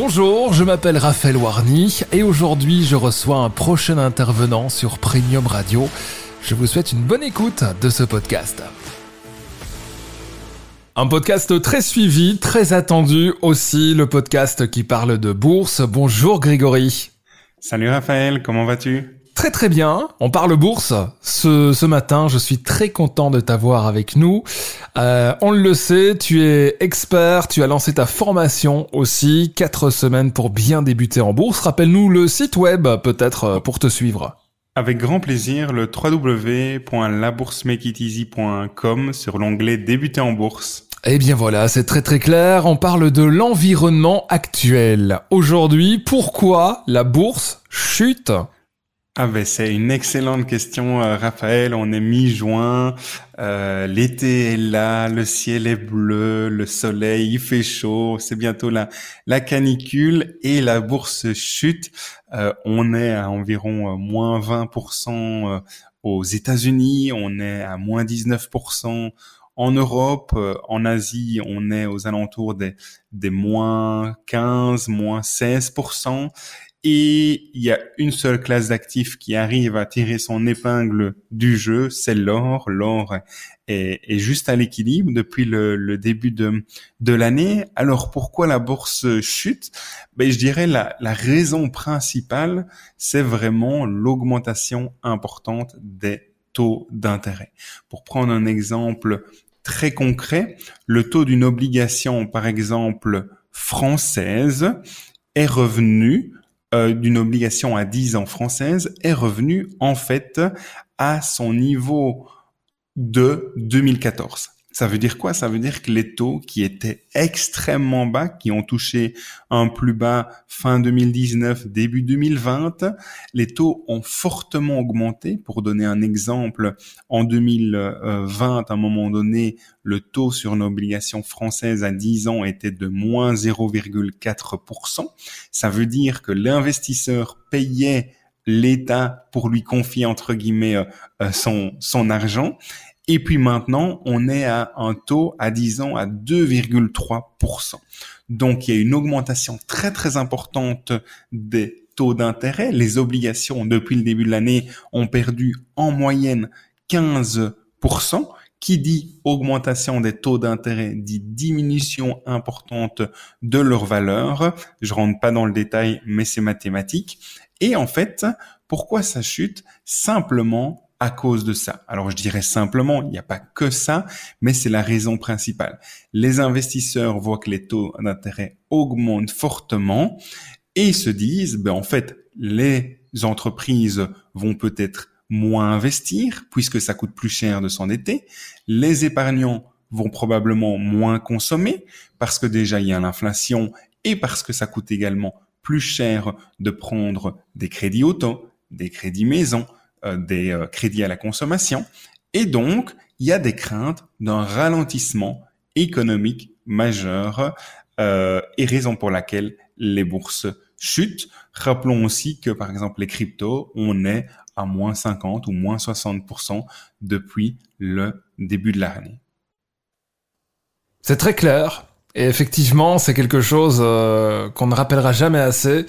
Bonjour, je m'appelle Raphaël Warny et aujourd'hui je reçois un prochain intervenant sur Premium Radio. Je vous souhaite une bonne écoute de ce podcast. Un podcast très suivi, très attendu aussi, le podcast qui parle de bourse. Bonjour Grégory. Salut Raphaël, comment vas-tu? Très très bien, on parle bourse. Ce, ce matin, je suis très content de t'avoir avec nous. Euh, on le sait, tu es expert, tu as lancé ta formation aussi, quatre semaines pour bien débuter en bourse. Rappelle-nous le site web peut-être euh, pour te suivre. Avec grand plaisir, le www.laboursemakeiteasy.com sur l'onglet Débuter en bourse. Eh bien voilà, c'est très très clair, on parle de l'environnement actuel. Aujourd'hui, pourquoi la bourse chute? Ah ben c'est une excellente question, euh, Raphaël. On est mi-juin, euh, l'été est là, le ciel est bleu, le soleil il fait chaud, c'est bientôt la la canicule et la bourse chute. Euh, on est à environ moins 20% aux États-Unis, on est à moins 19% en Europe, en Asie, on est aux alentours des, des moins 15, moins 16%. Et il y a une seule classe d'actifs qui arrive à tirer son épingle du jeu, c'est l'or. L'or est, juste à l'équilibre depuis le, début de, l'année. Alors pourquoi la bourse chute? Ben, Je dirais la raison principale, c'est vraiment l'augmentation importante des taux d'intérêt. Pour prendre un exemple très concret, le taux d'une obligation, par exemple, française, est revenu euh, d'une obligation à 10 ans française est revenu en fait à son niveau de 2014. Ça veut dire quoi? Ça veut dire que les taux qui étaient extrêmement bas, qui ont touché un plus bas fin 2019, début 2020, les taux ont fortement augmenté. Pour donner un exemple, en 2020, à un moment donné, le taux sur une obligation française à 10 ans était de moins 0,4%. Ça veut dire que l'investisseur payait l'État pour lui confier entre guillemets euh, euh, son son argent et puis maintenant, on est à un taux à 10 ans à 2,3%. Donc il y a une augmentation très très importante des taux d'intérêt. Les obligations depuis le début de l'année ont perdu en moyenne 15%. Qui dit augmentation des taux d'intérêt dit diminution importante de leur valeur. Je rentre pas dans le détail, mais c'est mathématique. Et en fait, pourquoi ça chute? Simplement à cause de ça. Alors je dirais simplement, il n'y a pas que ça, mais c'est la raison principale. Les investisseurs voient que les taux d'intérêt augmentent fortement et se disent, ben en fait, les entreprises vont peut-être moins investir puisque ça coûte plus cher de s'endetter. Les épargnants vont probablement moins consommer parce que déjà il y a l'inflation et parce que ça coûte également plus cher de prendre des crédits auto, des crédits maison, des euh, crédits à la consommation. Et donc, il y a des craintes d'un ralentissement économique majeur euh, et raison pour laquelle les bourses chutent. Rappelons aussi que, par exemple, les cryptos, on est à moins 50 ou moins 60% depuis le début de l'année. C'est très clair. Et effectivement, c'est quelque chose euh, qu'on ne rappellera jamais assez.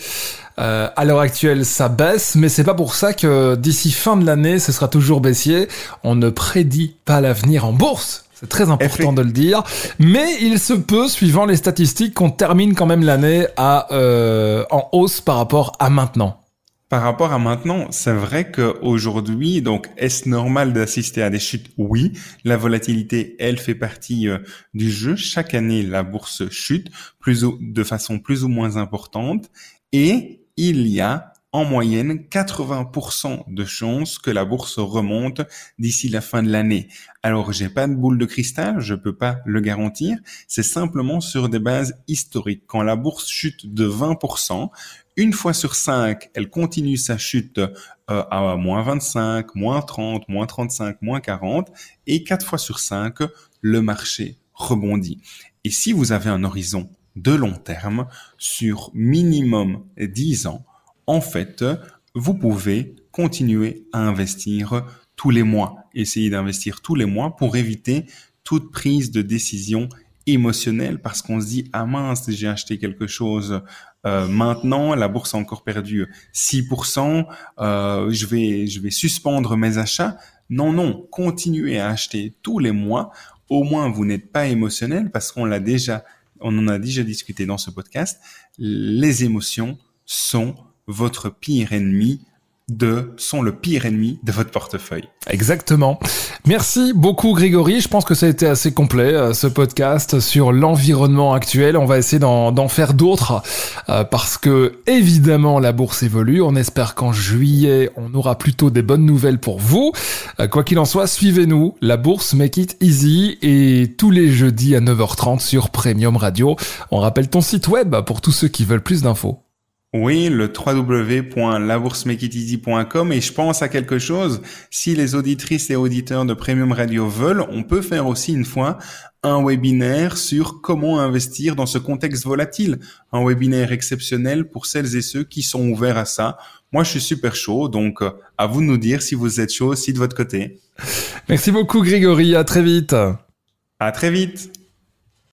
Euh, à l'heure actuelle, ça baisse, mais c'est pas pour ça que d'ici fin de l'année, ce sera toujours baissier. On ne prédit pas l'avenir en bourse. C'est très important de le dire. Mais il se peut, suivant les statistiques, qu'on termine quand même l'année à euh, en hausse par rapport à maintenant. Par rapport à maintenant, c'est vrai qu'aujourd'hui, donc, est-ce normal d'assister à des chutes? Oui. La volatilité, elle fait partie euh, du jeu. Chaque année, la bourse chute plus ou, de façon plus ou moins importante. Et il y a en moyenne 80% de chances que la bourse remonte d'ici la fin de l'année. Alors, j'ai pas de boule de cristal, je peux pas le garantir. C'est simplement sur des bases historiques. Quand la bourse chute de 20%, une fois sur cinq, elle continue sa chute euh, à moins 25, moins 30, moins 35, moins 40, et quatre fois sur cinq, le marché rebondit. Et si vous avez un horizon de long terme sur minimum 10 ans, en fait, vous pouvez continuer à investir tous les mois. Essayez d'investir tous les mois pour éviter toute prise de décision émotionnel parce qu'on se dit ah mince j'ai acheté quelque chose euh, maintenant la bourse a encore perdu 6%, euh, je vais je vais suspendre mes achats. Non non, continuez à acheter tous les mois. Au moins vous n'êtes pas émotionnel parce qu'on l'a déjà on en a déjà discuté dans ce podcast. Les émotions sont votre pire ennemi de sont le pire ennemi de votre portefeuille. Exactement. Merci beaucoup Grégory. Je pense que ça a été assez complet euh, ce podcast sur l'environnement actuel. On va essayer d'en faire d'autres euh, parce que évidemment la bourse évolue. On espère qu'en juillet on aura plutôt des bonnes nouvelles pour vous. Euh, quoi qu'il en soit, suivez-nous. La bourse Make It Easy et tous les jeudis à 9h30 sur Premium Radio. On rappelle ton site web pour tous ceux qui veulent plus d'infos. Oui, le www.laboursemakeiteasy.com et je pense à quelque chose. Si les auditrices et auditeurs de Premium Radio veulent, on peut faire aussi une fois un webinaire sur comment investir dans ce contexte volatile. Un webinaire exceptionnel pour celles et ceux qui sont ouverts à ça. Moi, je suis super chaud, donc euh, à vous de nous dire si vous êtes chaud aussi de votre côté. Merci beaucoup Grégory, à très vite. À très vite.